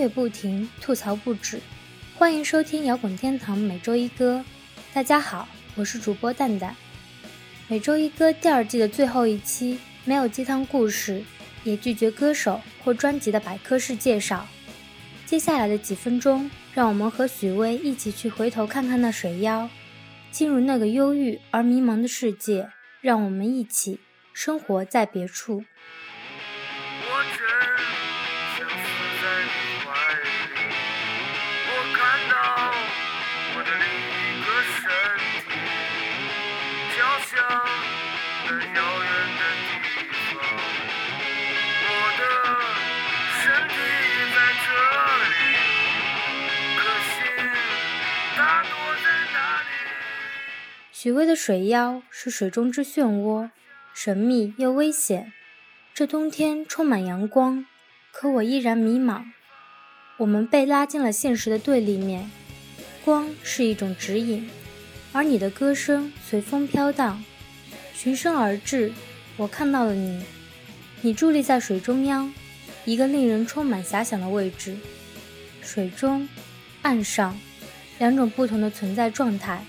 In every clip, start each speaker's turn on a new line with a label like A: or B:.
A: 乐不停，吐槽不止，欢迎收听摇滚天堂每周一歌。大家好，我是主播蛋蛋。每周一歌第二季的最后一期，没有鸡汤故事，也拒绝歌手或专辑的百科式介绍。接下来的几分钟，让我们和许巍一起去回头看看那水妖，进入那个忧郁而迷茫的世界。让我们一起生活在别处。许巍的水妖是水中之漩涡，神秘又危险。这冬天充满阳光，可我依然迷茫。我们被拉进了现实的对立面。光是一种指引，而你的歌声随风飘荡，循声而至。我看到了你，你伫立在水中央，一个令人充满遐想的位置。水中，岸上，两种不同的存在状态。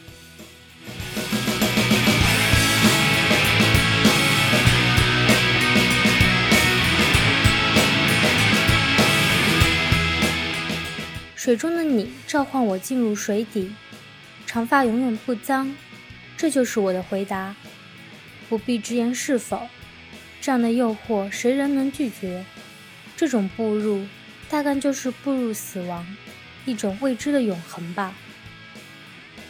A: 水中的你召唤我进入水底，长发永远不脏，这就是我的回答。不必直言是否，这样的诱惑谁人能拒绝？这种步入，大概就是步入死亡，一种未知的永恒吧。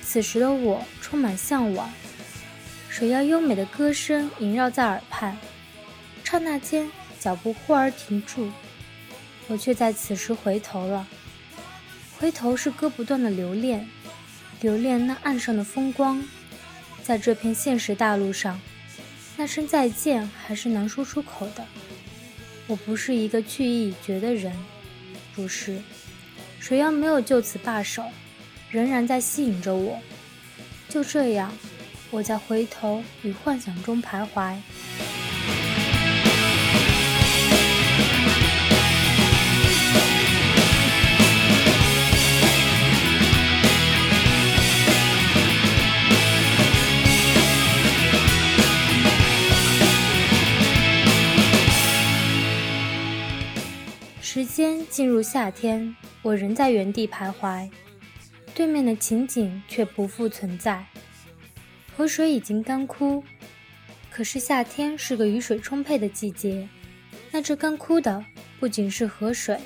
A: 此时的我充满向往，水妖优美的歌声萦绕在耳畔，刹那间脚步忽而停住，我却在此时回头了。回头是割不断的留恋，留恋那岸上的风光，在这片现实大陆上，那声再见还是难说出口的。我不是一个去意已决的人，不是，水妖没有就此罢手，仍然在吸引着我。就这样，我在回头与幻想中徘徊。间进入夏天，我仍在原地徘徊，对面的情景却不复存在。河水已经干枯，可是夏天是个雨水充沛的季节。那这干枯的不仅是河水，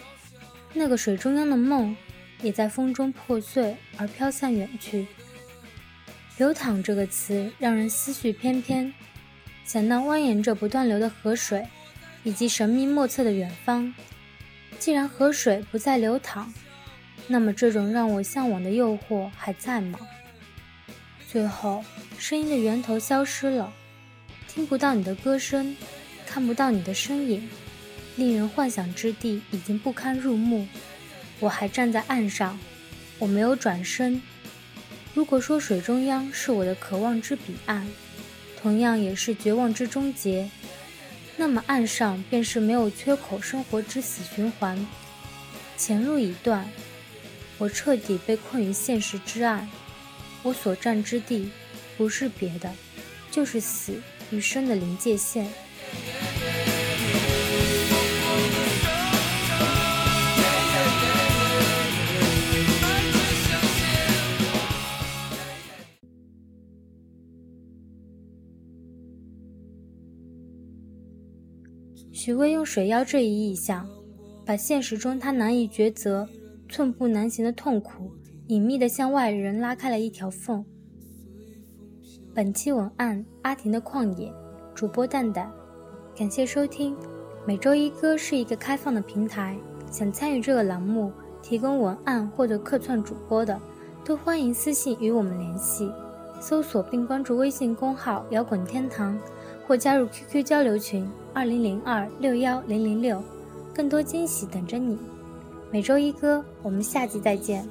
A: 那个水中央的梦也在风中破碎而飘散远去。流淌这个词让人思绪翩翩，想到蜿蜒着不断流的河水，以及神秘莫测的远方。既然河水不再流淌，那么这种让我向往的诱惑还在吗？最后，声音的源头消失了，听不到你的歌声，看不到你的身影，令人幻想之地已经不堪入目。我还站在岸上，我没有转身。如果说水中央是我的渴望之彼岸，同样也是绝望之终结。那么岸上便是没有缺口生活之死循环，前路已断，我彻底被困于现实之岸，我所站之地不是别的，就是死与生的临界线。许巍用水妖这一意象，把现实中他难以抉择、寸步难行的痛苦，隐秘地向外人拉开了一条缝。本期文案：阿婷的旷野，主播蛋蛋，感谢收听。每周一歌是一个开放的平台，想参与这个栏目，提供文案或者客串主播的，都欢迎私信与我们联系，搜索并关注微信公号“摇滚天堂”。或加入 QQ 交流群二零零二六幺零零六，更多惊喜等着你。每周一歌，我们下集再见。